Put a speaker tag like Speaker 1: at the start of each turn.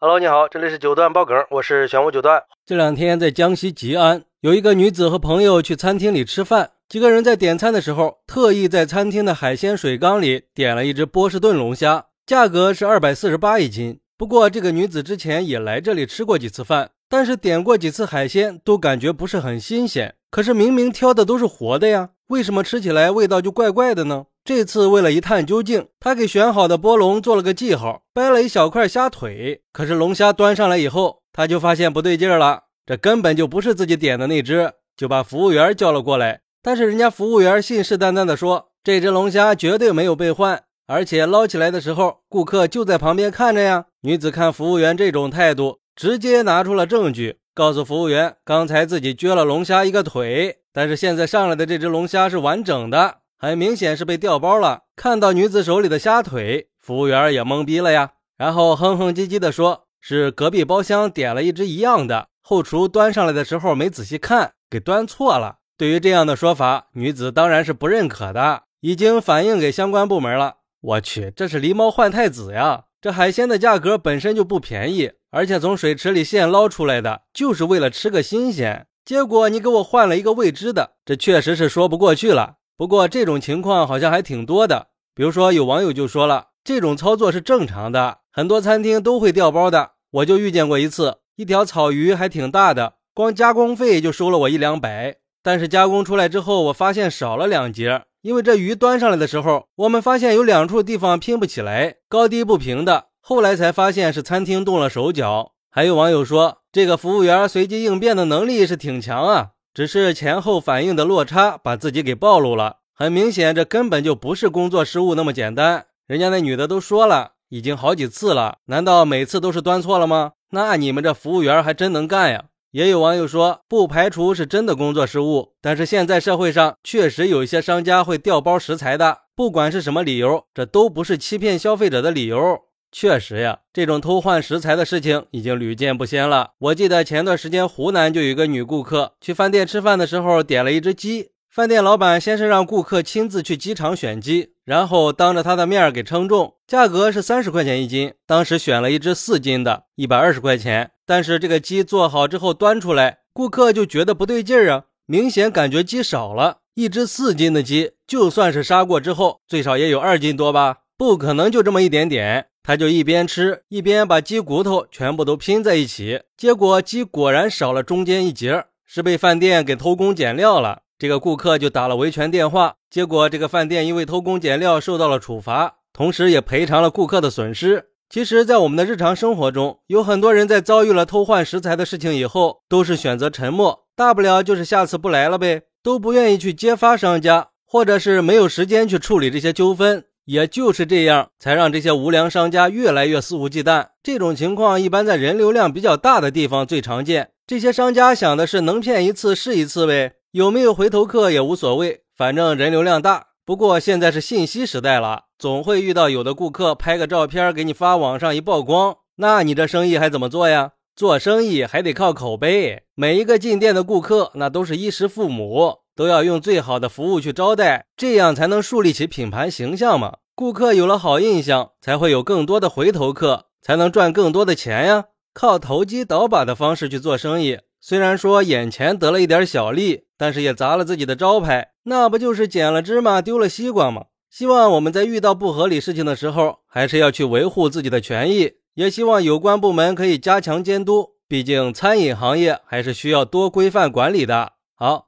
Speaker 1: Hello，你好，这里是九段爆梗，我是玄武九段。
Speaker 2: 这两天在江西吉安，有一个女子和朋友去餐厅里吃饭，几个人在点餐的时候，特意在餐厅的海鲜水缸里点了一只波士顿龙虾，价格是二百四十八一斤。不过这个女子之前也来这里吃过几次饭，但是点过几次海鲜都感觉不是很新鲜。可是明明挑的都是活的呀，为什么吃起来味道就怪怪的呢？这次为了一探究竟，他给选好的波龙做了个记号，掰了一小块虾腿。可是龙虾端上来以后，他就发现不对劲了，这根本就不是自己点的那只，就把服务员叫了过来。但是人家服务员信誓旦旦地说，这只龙虾绝对没有被换，而且捞起来的时候，顾客就在旁边看着呀。女子看服务员这种态度，直接拿出了证据，告诉服务员，刚才自己撅了龙虾一个腿，但是现在上来的这只龙虾是完整的。很明显是被调包了。看到女子手里的虾腿，服务员也懵逼了呀。然后哼哼唧唧地说：“是隔壁包厢点了一只一样的，后厨端上来的时候没仔细看，给端错了。”对于这样的说法，女子当然是不认可的，已经反映给相关部门了。我去，这是狸猫换太子呀！这海鲜的价格本身就不便宜，而且从水池里现捞出来的，就是为了吃个新鲜。结果你给我换了一个未知的，这确实是说不过去了。不过这种情况好像还挺多的，比如说有网友就说了，这种操作是正常的，很多餐厅都会掉包的。我就遇见过一次，一条草鱼还挺大的，光加工费就收了我一两百，但是加工出来之后，我发现少了两节，因为这鱼端上来的时候，我们发现有两处地方拼不起来，高低不平的，后来才发现是餐厅动了手脚。还有网友说，这个服务员随机应变的能力是挺强啊。只是前后反应的落差把自己给暴露了，很明显，这根本就不是工作失误那么简单。人家那女的都说了，已经好几次了，难道每次都是端错了吗？那你们这服务员还真能干呀！也有网友说，不排除是真的工作失误，但是现在社会上确实有一些商家会调包食材的，不管是什么理由，这都不是欺骗消费者的理由。确实呀，这种偷换食材的事情已经屡见不鲜了。我记得前段时间湖南就有一个女顾客去饭店吃饭的时候点了一只鸡，饭店老板先是让顾客亲自去鸡场选鸡，然后当着他的面给称重，价格是三十块钱一斤。当时选了一只四斤的，一百二十块钱。但是这个鸡做好之后端出来，顾客就觉得不对劲儿啊，明显感觉鸡少了。一只四斤的鸡，就算是杀过之后，最少也有二斤多吧，不可能就这么一点点。他就一边吃一边把鸡骨头全部都拼在一起，结果鸡果然少了中间一节，是被饭店给偷工减料了。这个顾客就打了维权电话，结果这个饭店因为偷工减料受到了处罚，同时也赔偿了顾客的损失。其实，在我们的日常生活中，有很多人在遭遇了偷换食材的事情以后，都是选择沉默，大不了就是下次不来了呗，都不愿意去揭发商家，或者是没有时间去处理这些纠纷。也就是这样，才让这些无良商家越来越肆无忌惮。这种情况一般在人流量比较大的地方最常见。这些商家想的是能骗一次是一次呗，有没有回头客也无所谓，反正人流量大。不过现在是信息时代了，总会遇到有的顾客拍个照片给你发网上一曝光，那你这生意还怎么做呀？做生意还得靠口碑，每一个进店的顾客那都是衣食父母。都要用最好的服务去招待，这样才能树立起品牌形象嘛。顾客有了好印象，才会有更多的回头客，才能赚更多的钱呀。靠投机倒把的方式去做生意，虽然说眼前得了一点小利，但是也砸了自己的招牌，那不就是捡了芝麻丢了西瓜吗？希望我们在遇到不合理事情的时候，还是要去维护自己的权益。也希望有关部门可以加强监督，毕竟餐饮行业还是需要多规范管理的。好，